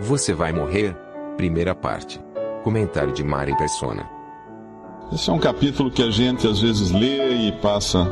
Você vai morrer? Primeira parte. Comentário de Mari Persona. Esse é um capítulo que a gente às vezes lê e passa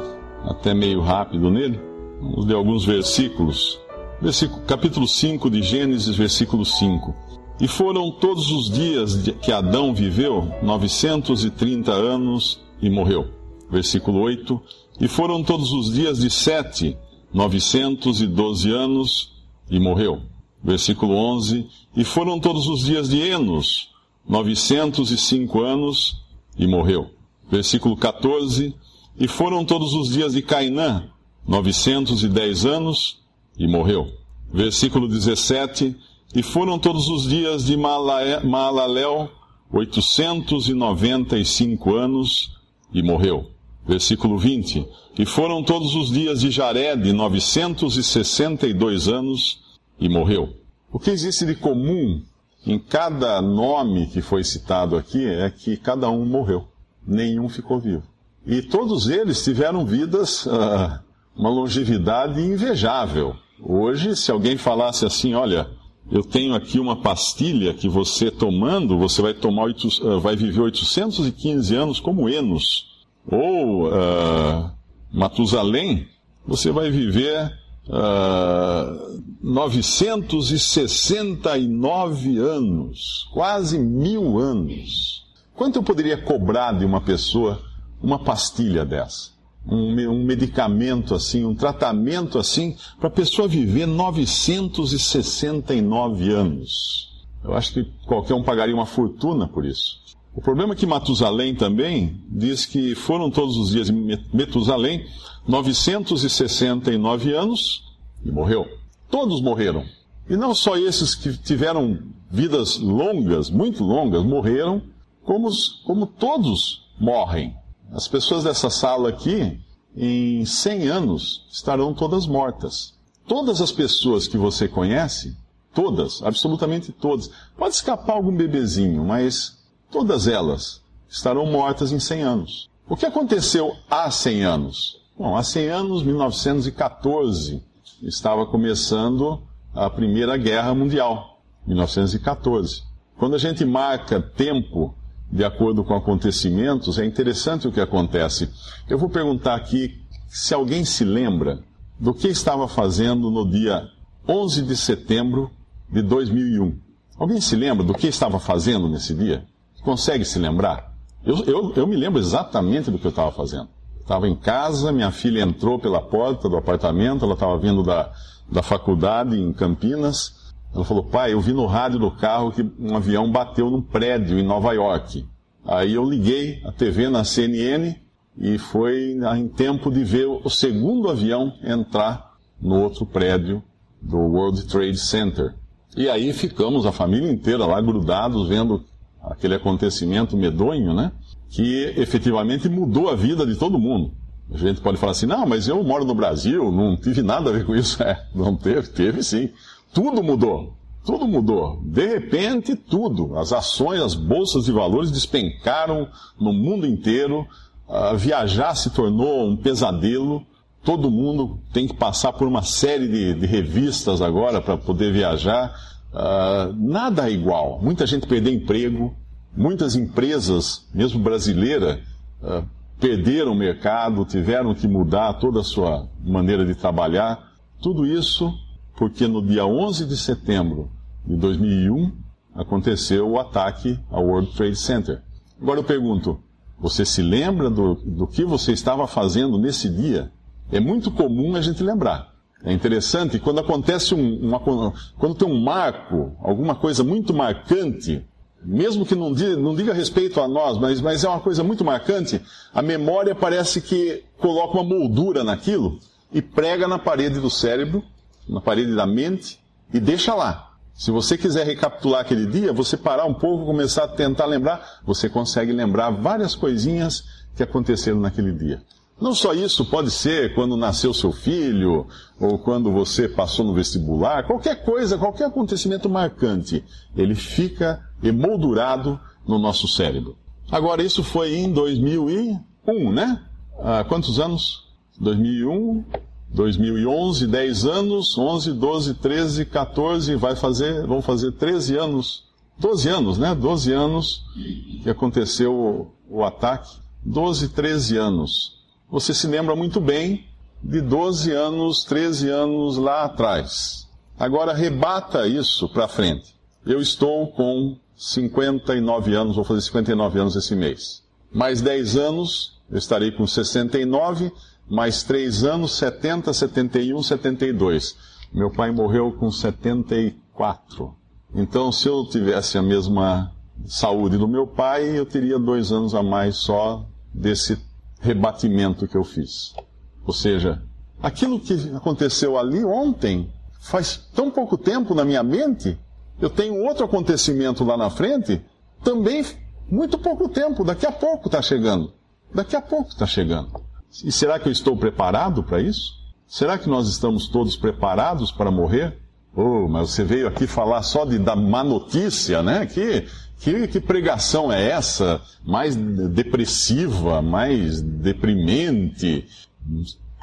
até meio rápido nele. Vamos ler alguns versículos. Versículo, capítulo 5 de Gênesis, versículo 5. E foram todos os dias que Adão viveu, 930 anos, e morreu. Versículo 8. E foram todos os dias de Sete, 912 anos, e morreu. Versículo 11. E foram todos os dias de Enos, 905 anos, e morreu. Versículo 14. E foram todos os dias de Cainã, 910 anos, e morreu. Versículo 17. E foram todos os dias de Maalalel, 895 anos, e morreu. Versículo 20. E foram todos os dias de Jared, 962 anos, e morreu. O que existe de comum em cada nome que foi citado aqui é que cada um morreu. Nenhum ficou vivo. E todos eles tiveram vidas, ah, uma longevidade invejável. Hoje, se alguém falasse assim, olha, eu tenho aqui uma pastilha que você tomando, você vai tomar ah, vai viver 815 anos como Enos. Ou ah, Matusalém, você vai viver ah, 969 anos, quase mil anos. Quanto eu poderia cobrar de uma pessoa uma pastilha dessa? Um, um medicamento assim, um tratamento assim, para a pessoa viver 969 anos. Eu acho que qualquer um pagaria uma fortuna por isso. O problema é que Matusalém também diz que foram todos os dias de Met- Metusalém 969 anos e morreu. Todos morreram. E não só esses que tiveram vidas longas, muito longas, morreram, como, como todos morrem. As pessoas dessa sala aqui, em 100 anos, estarão todas mortas. Todas as pessoas que você conhece, todas, absolutamente todas, pode escapar algum bebezinho, mas todas elas estarão mortas em 100 anos. O que aconteceu há 100 anos? Bom, há 100 anos, 1914, estava começando a Primeira Guerra Mundial, 1914. Quando a gente marca tempo de acordo com acontecimentos, é interessante o que acontece. Eu vou perguntar aqui se alguém se lembra do que estava fazendo no dia 11 de setembro de 2001. Alguém se lembra do que estava fazendo nesse dia? Consegue se lembrar? Eu, eu, eu me lembro exatamente do que eu estava fazendo. Estava em casa, minha filha entrou pela porta do apartamento, ela estava vindo da, da faculdade em Campinas. Ela falou, pai, eu vi no rádio do carro que um avião bateu num prédio em Nova York. Aí eu liguei a TV na CNN e foi em tempo de ver o segundo avião entrar no outro prédio do World Trade Center. E aí ficamos, a família inteira lá, grudados, vendo aquele acontecimento medonho, né? Que efetivamente mudou a vida de todo mundo. A gente pode falar assim, não, mas eu moro no Brasil, não tive nada a ver com isso. É, não teve, teve sim. Tudo mudou. Tudo mudou. De repente, tudo. As ações, as bolsas de valores despencaram no mundo inteiro. Ah, viajar se tornou um pesadelo. Todo mundo tem que passar por uma série de, de revistas agora para poder viajar. Ah, nada é igual. Muita gente perdeu emprego. Muitas empresas, mesmo brasileiras, ah, perderam o mercado, tiveram que mudar toda a sua maneira de trabalhar. Tudo isso porque no dia 11 de setembro de 2001 aconteceu o ataque ao World Trade Center. Agora eu pergunto, você se lembra do, do que você estava fazendo nesse dia? É muito comum a gente lembrar. É interessante quando acontece um, uma, quando tem um marco, alguma coisa muito marcante, mesmo que não diga, não diga respeito a nós, mas, mas é uma coisa muito marcante, a memória parece que coloca uma moldura naquilo e prega na parede do cérebro na parede da mente e deixa lá. Se você quiser recapitular aquele dia, você parar um pouco, começar a tentar lembrar, você consegue lembrar várias coisinhas que aconteceram naquele dia. Não só isso, pode ser quando nasceu seu filho, ou quando você passou no vestibular, qualquer coisa, qualquer acontecimento marcante, ele fica emoldurado no nosso cérebro. Agora, isso foi em 2001, né? Há quantos anos? 2001, 2011, 10 anos, 11, 12, 13, 14, vai fazer, vão fazer 13 anos, 12 anos, né? 12 anos que aconteceu o, o ataque. 12, 13 anos. Você se lembra muito bem de 12 anos, 13 anos lá atrás. Agora rebata isso para frente. Eu estou com 59 anos, vou fazer 59 anos esse mês. Mais 10 anos, eu estarei com 69 mais três anos, 70, 71, 72. Meu pai morreu com 74. Então, se eu tivesse a mesma saúde do meu pai, eu teria dois anos a mais só desse rebatimento que eu fiz. Ou seja, aquilo que aconteceu ali ontem, faz tão pouco tempo na minha mente, eu tenho outro acontecimento lá na frente, também muito pouco tempo, daqui a pouco está chegando. Daqui a pouco está chegando. E será que eu estou preparado para isso? Será que nós estamos todos preparados para morrer? Oh, mas você veio aqui falar só de, da má notícia, né? Que, que, que pregação é essa? Mais depressiva, mais deprimente?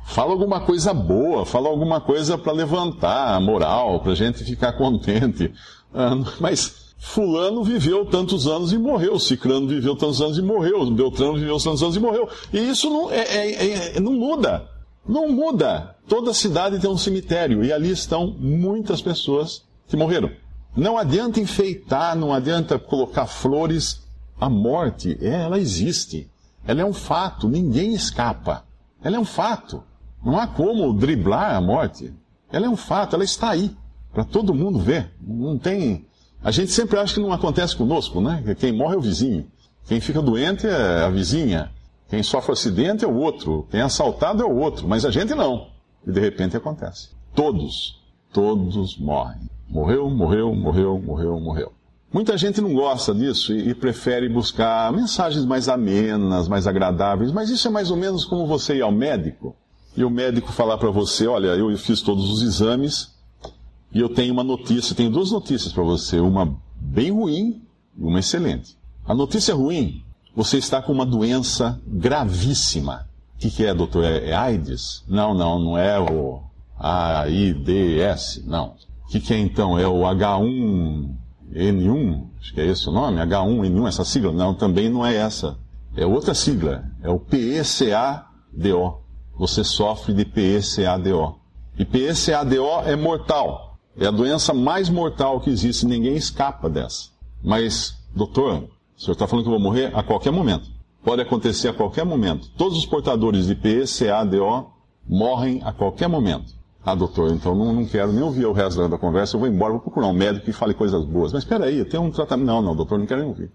Fala alguma coisa boa, fala alguma coisa para levantar a moral, para a gente ficar contente. Ah, mas Fulano viveu tantos anos e morreu, Cicrano viveu tantos anos e morreu, Beltrano viveu tantos anos e morreu. E isso não, é, é, é, não muda. Não muda. Toda cidade tem um cemitério e ali estão muitas pessoas que morreram. Não adianta enfeitar, não adianta colocar flores. A morte, ela existe. Ela é um fato, ninguém escapa. Ela é um fato. Não há como driblar a morte. Ela é um fato, ela está aí, para todo mundo ver. Não tem a gente sempre acha que não acontece conosco, né? Quem morre é o vizinho. Quem fica doente é a vizinha. Quem sofre acidente é o outro. Quem é assaltado é o outro. Mas a gente não. E de repente acontece. Todos, todos morrem. Morreu, morreu, morreu, morreu, morreu. Muita gente não gosta disso e, e, prefere buscar mensagens mais amenas, mais agradáveis, mas isso é mais ou menos como você ir ao médico e o médico falar para você: olha, eu fiz todos os exames, e eu tenho uma notícia, tenho duas notícias para você, uma bem ruim e uma excelente. A notícia ruim, você está com uma doença gravíssima. O que, que é, doutor? É, é, AIDS? Não, não, não é o AIDS, não. O que, que é então? É o H1N1? Acho que é esse o nome? H1N1, essa sigla? Não, também não é essa. É outra sigla. É o PECADO. Você sofre de PECADO. E PECADO é mortal. É a doença mais mortal que existe, ninguém escapa dessa. Mas, doutor, o senhor está falando que eu vou morrer a qualquer momento. Pode acontecer a qualquer momento. Todos os portadores de PECADO morrem a qualquer momento. Ah, doutor, então não, não quero nem ouvir o resto da conversa, eu vou embora, vou procurar um médico que fale coisas boas. Mas espera aí, tem um tratamento. Não, não, doutor, não quero nem ouvir.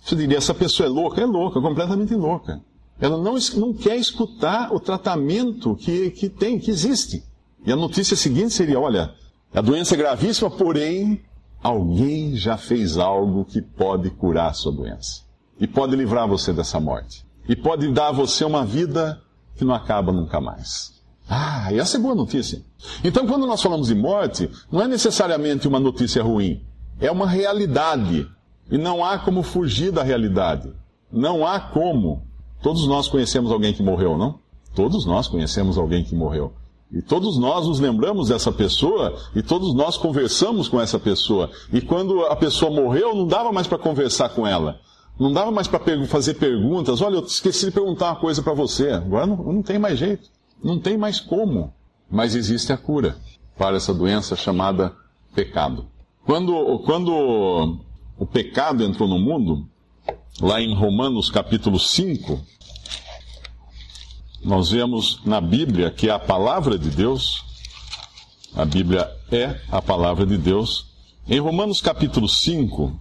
Você diria, essa pessoa é louca? É louca, completamente louca. Ela não, não quer escutar o tratamento que, que tem, que existe. E a notícia seguinte seria, olha, a doença é gravíssima, porém, alguém já fez algo que pode curar a sua doença. E pode livrar você dessa morte. E pode dar a você uma vida que não acaba nunca mais. Ah, e essa é boa notícia. Então, quando nós falamos de morte, não é necessariamente uma notícia ruim. É uma realidade. E não há como fugir da realidade. Não há como. Todos nós conhecemos alguém que morreu, não? Todos nós conhecemos alguém que morreu. E todos nós nos lembramos dessa pessoa e todos nós conversamos com essa pessoa. E quando a pessoa morreu, não dava mais para conversar com ela. Não dava mais para fazer perguntas. Olha, eu esqueci de perguntar uma coisa para você. Agora não, não tem mais jeito. Não tem mais como. Mas existe a cura para essa doença chamada pecado. Quando, quando o pecado entrou no mundo, lá em Romanos capítulo 5, nós vemos na Bíblia que a palavra de Deus, a Bíblia é a palavra de Deus. Em Romanos capítulo 5,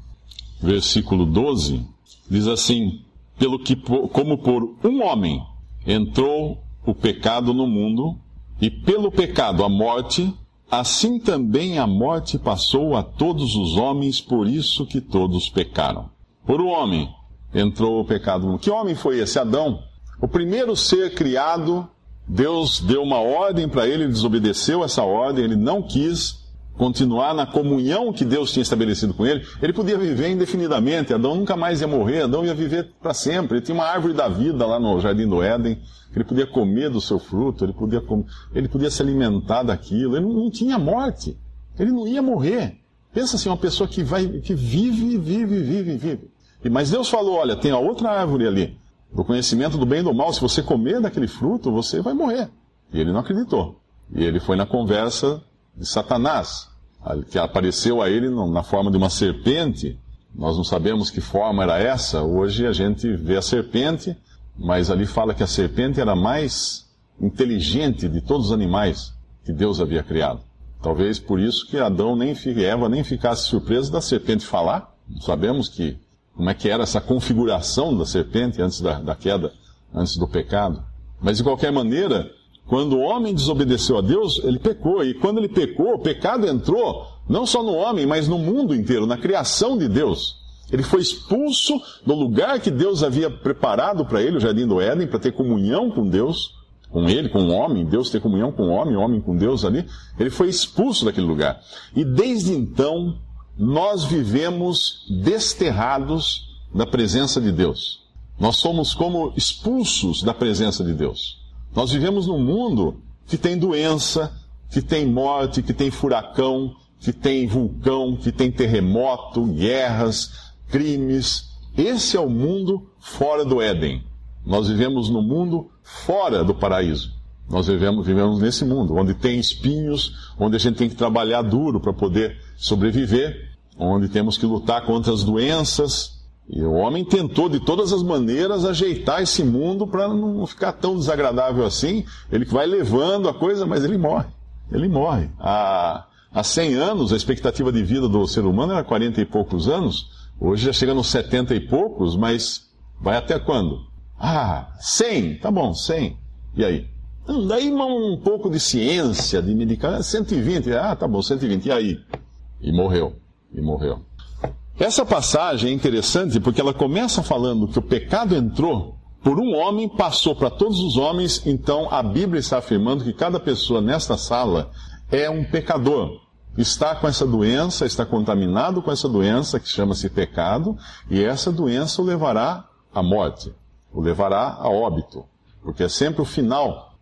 versículo 12, diz assim: Pelo que como por um homem entrou o pecado no mundo, e pelo pecado a morte, assim também a morte passou a todos os homens, por isso que todos pecaram. Por um homem entrou o pecado. Que homem foi esse? Adão. O primeiro ser criado, Deus deu uma ordem para ele, ele desobedeceu essa ordem, ele não quis continuar na comunhão que Deus tinha estabelecido com ele, ele podia viver indefinidamente. Adão nunca mais ia morrer, Adão ia viver para sempre. Ele tinha uma árvore da vida lá no jardim do Éden, ele podia comer do seu fruto, ele podia, comer, ele podia se alimentar daquilo. Ele não, tinha morte, ele não ia morrer. Pensa assim, uma pessoa que vai, que vive, vive, vive, vive. Mas Deus falou: olha, tem a outra árvore ali, do conhecimento do bem e do mal. Se você comer daquele fruto, você vai morrer. E ele não acreditou. E ele foi na conversa de Satanás, que apareceu a ele na forma de uma serpente. Nós não sabemos que forma era essa. Hoje a gente vê a serpente, mas ali fala que a serpente era mais inteligente de todos os animais que Deus havia criado. Talvez por isso que Adão nem Eva nem ficasse surpreso da serpente falar. Sabemos que como é que era essa configuração da serpente antes da, da queda, antes do pecado. Mas de qualquer maneira, quando o homem desobedeceu a Deus, ele pecou. E quando ele pecou, o pecado entrou não só no homem, mas no mundo inteiro, na criação de Deus. Ele foi expulso do lugar que Deus havia preparado para ele, o jardim do Éden, para ter comunhão com Deus, com ele, com o homem, Deus ter comunhão com o homem, o homem com Deus ali. Ele foi expulso daquele lugar. E desde então, nós vivemos desterrados da presença de Deus. Nós somos como expulsos da presença de Deus. Nós vivemos num mundo que tem doença, que tem morte, que tem furacão, que tem vulcão, que tem terremoto, guerras, crimes. Esse é o mundo fora do Éden. Nós vivemos no mundo fora do paraíso. Nós vivemos, vivemos nesse mundo, onde tem espinhos, onde a gente tem que trabalhar duro para poder sobreviver, onde temos que lutar contra as doenças, e o homem tentou de todas as maneiras ajeitar esse mundo para não ficar tão desagradável assim. Ele vai levando a coisa, mas ele morre. Ele morre. Há, há 100 anos, a expectativa de vida do ser humano era 40 e poucos anos. Hoje já chega nos 70 e poucos, mas vai até quando? Ah, 100. Tá bom, 100. E aí? Daí um pouco de ciência, de medicamento. 120. Ah, tá bom, 120. E aí? E morreu. E morreu. Essa passagem é interessante porque ela começa falando que o pecado entrou por um homem, passou para todos os homens, então a Bíblia está afirmando que cada pessoa nesta sala é um pecador. Está com essa doença, está contaminado com essa doença que chama-se pecado, e essa doença o levará à morte, o levará a óbito, porque é sempre o final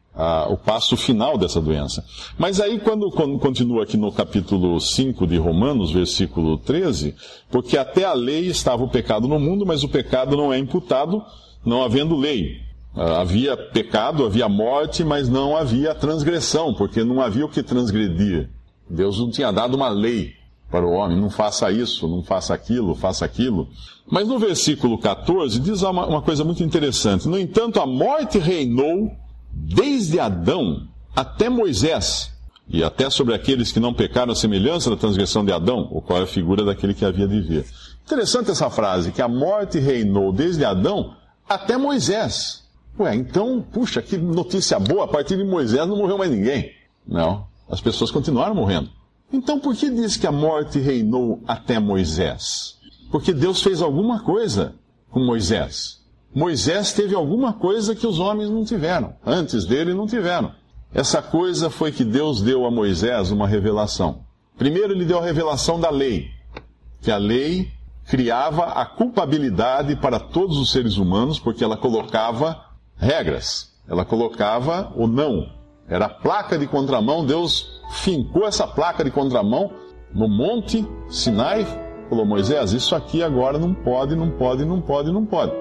o passo final dessa doença. Mas aí, quando, quando, continua aqui no capítulo 5 de Romanos, versículo 13, porque até a lei estava o pecado no mundo, mas o pecado não é imputado, não havendo lei. Ah, havia pecado, havia morte, mas não havia transgressão, porque não havia o que transgredir. Deus não tinha dado uma lei para o homem, não faça isso, não faça aquilo, faça aquilo. Mas no versículo 14 diz uma, uma coisa muito interessante. No entanto, a morte reinou desde Adão até Moisés, e até sobre aqueles que não pecaram a semelhança da transgressão de Adão, o qual é a figura daquele que havia de vir. Interessante essa frase, que a morte reinou desde Adão até Moisés. Ué, então, puxa, que notícia boa, a partir de Moisés não morreu mais ninguém. Não, as pessoas continuaram morrendo. Então, por que diz que a morte reinou até Moisés? Porque Deus fez alguma coisa com Moisés. Moisés teve alguma coisa que os homens não tiveram. Antes dele não tiveram. Essa coisa foi que Deus deu a Moisés uma revelação. Primeiro, ele deu a revelação da lei, que a lei criava a culpabilidade para todos os seres humanos, porque ela colocava regras, ela colocava o não. Era a placa de contramão, Deus fincou essa placa de contramão no monte Sinai, falou: Moisés, isso aqui agora não pode, não pode, não pode, não pode.